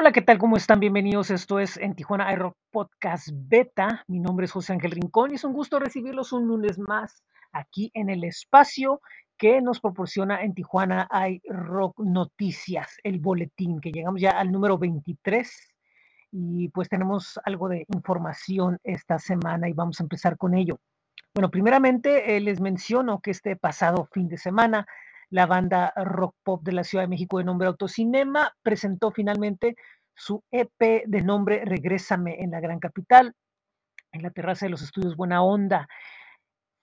Hola, ¿qué tal? ¿Cómo están? Bienvenidos. Esto es en Tijuana iRock Podcast Beta. Mi nombre es José Ángel Rincón y es un gusto recibirlos un lunes más aquí en el espacio que nos proporciona en Tijuana iRock Noticias, el boletín, que llegamos ya al número 23 y pues tenemos algo de información esta semana y vamos a empezar con ello. Bueno, primeramente eh, les menciono que este pasado fin de semana la banda rock pop de la Ciudad de México de nombre Autocinema presentó finalmente su EP de nombre Regrésame en la Gran Capital, en la terraza de los estudios Buena Onda.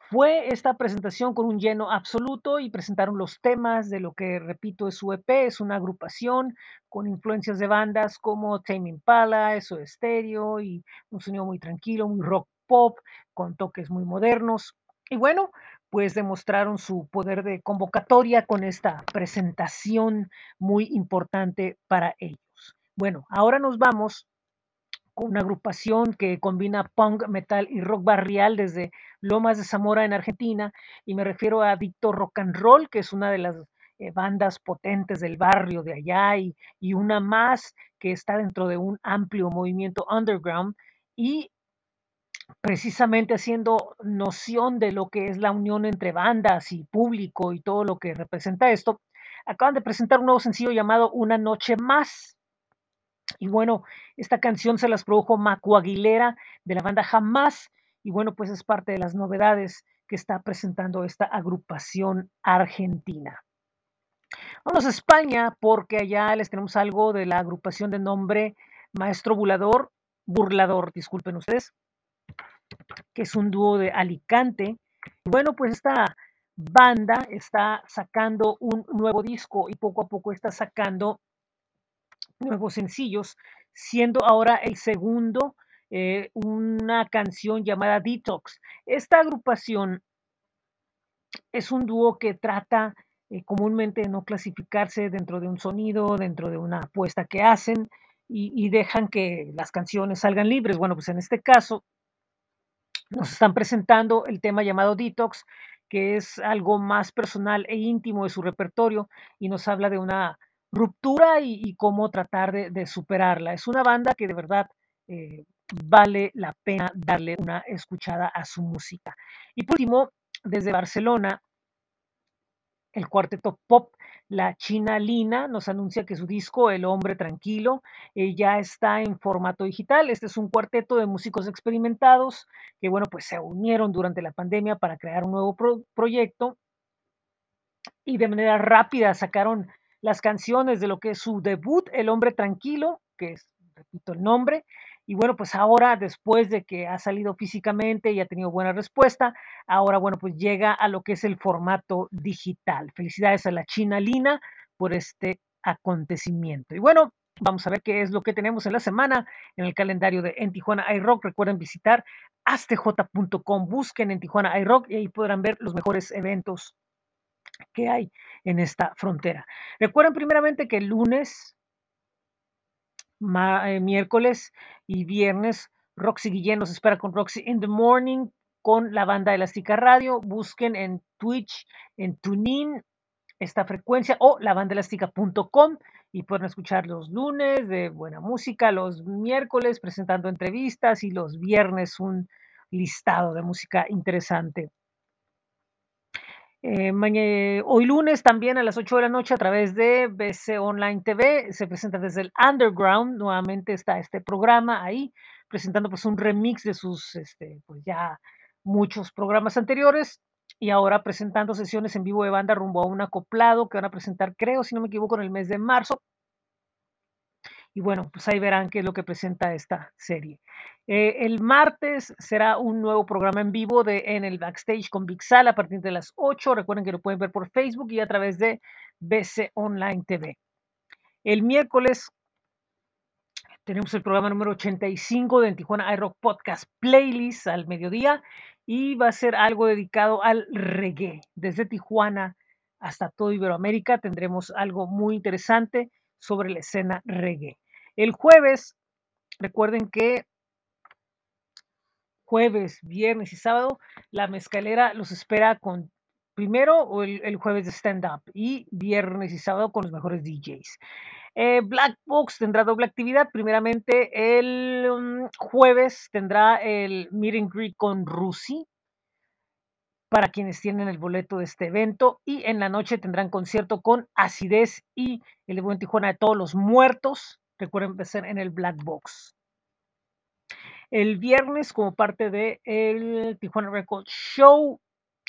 Fue esta presentación con un lleno absoluto y presentaron los temas de lo que, repito, es su EP, es una agrupación con influencias de bandas como Tame Impala, Eso Estéreo y un sonido muy tranquilo, muy rock pop, con toques muy modernos. Y bueno, pues demostraron su poder de convocatoria con esta presentación muy importante para ellos. Bueno, ahora nos vamos con una agrupación que combina punk, metal y rock barrial desde Lomas de Zamora en Argentina, y me refiero a Víctor Rock and Roll, que es una de las eh, bandas potentes del barrio de allá y, y, una más que está dentro de un amplio movimiento underground y precisamente haciendo noción de lo que es la unión entre bandas y público y todo lo que representa esto, acaban de presentar un nuevo sencillo llamado Una Noche Más. Y bueno, esta canción se las produjo Macu Aguilera de la banda Jamás. Y bueno, pues es parte de las novedades que está presentando esta agrupación argentina. Vamos a España porque allá les tenemos algo de la agrupación de nombre Maestro Bulador, Burlador, disculpen ustedes, que es un dúo de Alicante. Bueno, pues esta banda está sacando un nuevo disco y poco a poco está sacando nuevos sencillos, siendo ahora el segundo eh, una canción llamada Detox. Esta agrupación es un dúo que trata eh, comúnmente de no clasificarse dentro de un sonido, dentro de una apuesta que hacen y, y dejan que las canciones salgan libres. Bueno, pues en este caso nos están presentando el tema llamado Detox, que es algo más personal e íntimo de su repertorio y nos habla de una ruptura y, cómo tratar de, de, superarla. Es una banda que de verdad eh, vale la pena darle una escuchada a su música. Y por último, desde Barcelona, el cuarteto pop La China Lina nos anuncia que su disco El Hombre Tranquilo eh, ya está en formato digital. Este es un cuarteto de músicos experimentados que, bueno, pues se unieron durante la pandemia para crear un nuevo pro proyecto y de manera rápida sacaron las canciones de lo que es su debut, El Hombre Tranquilo, que es, repito el nombre, y bueno, pues ahora, después de que ha salido físicamente y ha tenido buena respuesta, ahora, bueno, pues llega a lo que es el formato digital. Felicidades a la China Lina por este acontecimiento. Y bueno, vamos a ver qué es lo que tenemos en la semana en el calendario de En Tijuana iRock. Recuerden visitar astj.com, busquen en Tijuana iRock y ahí podrán ver los mejores eventos que hay en esta frontera. Recuerden primeramente que el lunes eh, miércoles y viernes. Roxy Guillén nos espera con Roxy in the Morning con la banda Elástica Radio. Busquen en Twitch, en TuneIn, esta frecuencia o labandelástica.com y pueden escuchar los lunes de buena música, los miércoles presentando entrevistas y los viernes un listado de música interesante. Eh, hoy lunes también a las 8 de la noche a través de BC Online TV se presenta desde el Underground, nuevamente está este programa ahí presentando pues un remix de sus este, pues ya muchos programas anteriores y ahora presentando sesiones en vivo de banda rumbo a un acoplado que van a presentar creo si no me equivoco en el mes de marzo y bueno, pues ahí verán qué es lo que presenta esta serie. Eh, el martes será un nuevo programa en vivo de En el Backstage con Vixal a partir de las 8. Recuerden que lo pueden ver por Facebook y a través de BC Online TV. El miércoles tenemos el programa número 85 de Tijuana iRock Podcast Playlist al mediodía y va a ser algo dedicado al reggae. Desde Tijuana hasta todo Iberoamérica tendremos algo muy interesante sobre la escena reggae. El jueves, recuerden que jueves, viernes y sábado, la mezcalera los espera con primero el, el jueves de stand-up y viernes y sábado con los mejores DJs. Eh, Black Box tendrá doble actividad. Primeramente, el um, jueves tendrá el meet and greet con Rusi para quienes tienen el boleto de este evento. Y en la noche tendrán concierto con Acidez y el de Buen Tijuana de todos los muertos. Recuerden empezar en el Black Box. El viernes, como parte del el Tijuana Record Show,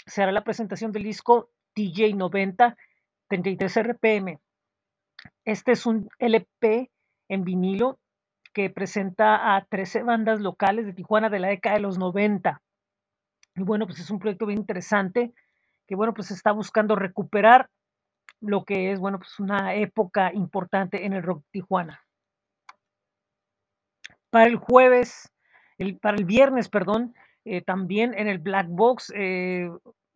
se hará la presentación del disco DJ 90 33 RPM. Este es un LP en vinilo que presenta a 13 bandas locales de Tijuana de la década de los 90. Y bueno, pues es un proyecto bien interesante que bueno, pues está buscando recuperar lo que es, bueno, pues una época importante en el rock Tijuana. Para el jueves, el, para el viernes, perdón, eh, también en el Black Box, eh,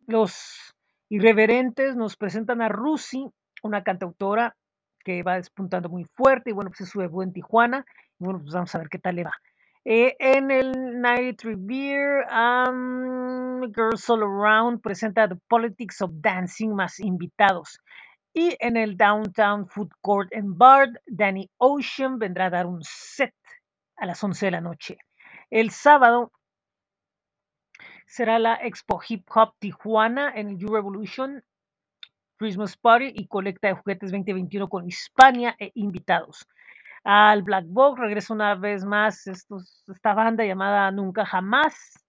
los irreverentes nos presentan a Rusi, una cantautora que va despuntando muy fuerte y bueno, pues es su debut en Tijuana. Y bueno, pues vamos a ver qué tal le va. Eh, en el 93 Beer, um, Girls All Around presenta The Politics of Dancing más invitados. Y en el Downtown Food Court and Bar, Danny Ocean vendrá a dar un set a las 11 de la noche. El sábado será la Expo Hip Hop Tijuana en el U Revolution Christmas Party y colecta de juguetes 2021 con Hispania e invitados. Al Black Box regresa una vez más esta banda llamada Nunca Jamás.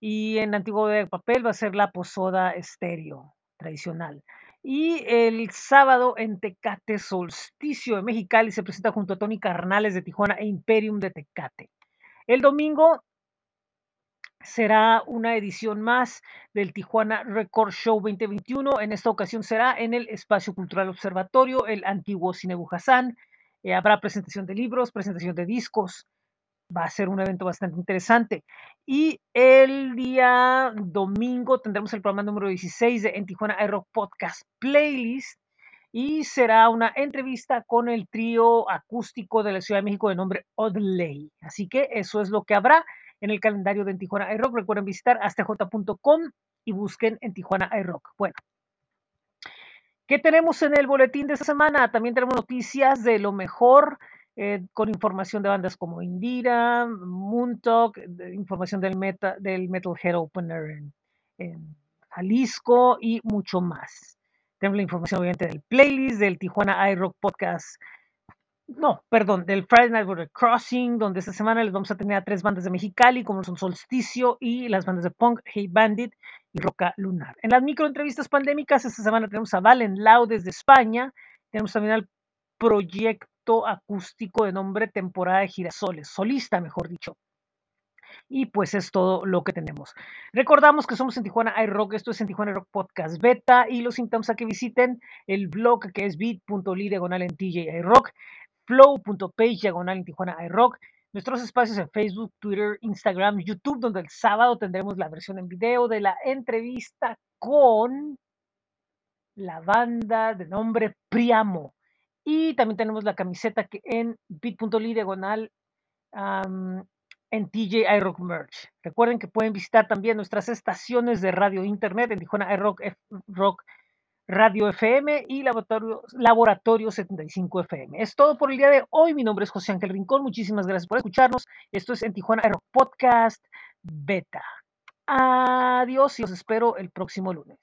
Y en Antiguo de Papel va a ser la Posoda Estéreo tradicional. Y el sábado en Tecate Solsticio de Mexicali se presenta junto a Tony Carnales de Tijuana e Imperium de Tecate. El domingo será una edición más del Tijuana Record Show 2021. En esta ocasión será en el Espacio Cultural Observatorio, el antiguo Cine Bujasán. Eh, habrá presentación de libros, presentación de discos. Va a ser un evento bastante interesante. Y el día domingo tendremos el programa número 16 de En Tijuana Aero Podcast Playlist. Y será una entrevista con el trío acústico de la Ciudad de México de nombre Odley. Así que eso es lo que habrá en el calendario de en Tijuana iRock. Recuerden visitar astj.com y busquen en Tijuana iRock. Bueno, ¿qué tenemos en el boletín de esta semana? También tenemos noticias de lo mejor. Eh, con información de bandas como Indira, Moontalk, información del, meta, del Metal Head Opener en, Jalisco y mucho más. Tenemos la información obviamente del playlist del Tijuana iRock Podcast no, perdón, del Friday Night Border Crossing, donde esta semana les vamos a tener a tres bandas de Mexicali, como son Solsticio y las bandas de punk Hey Bandit y Roca Lunar. En las microentrevistas pandémicas, esta semana tenemos a Valen Lau desde España, tenemos también al acústico de nombre Temporada de Girasoles, solista, mejor dicho. Y pues es todo lo que tenemos. Recordamos que somos en Tijuana iRock, esto es en Tijuana Rock Podcast Beta y los invitamos a que visiten el blog que es bit.ly diagonal en TJ iRock flow.page diagonal en Tijuana iRock, nuestros espacios en Facebook, Twitter, Instagram, YouTube, donde el sábado tendremos la versión en video de la entrevista con la banda de nombre Priamo. Y también tenemos la camiseta que en bit.ly diagonal en TJ iRock Merch. Recuerden que pueden visitar también nuestras estaciones de radio internet en Tijuana iRock Rock Radio FM y Laboratorio, Laboratorio 75 FM. Es todo por el día de hoy. Mi nombre es José Ángel Rincón. Muchísimas gracias por escucharnos. Esto es en Tijuana Aero Podcast Beta. Adiós y os espero el próximo lunes.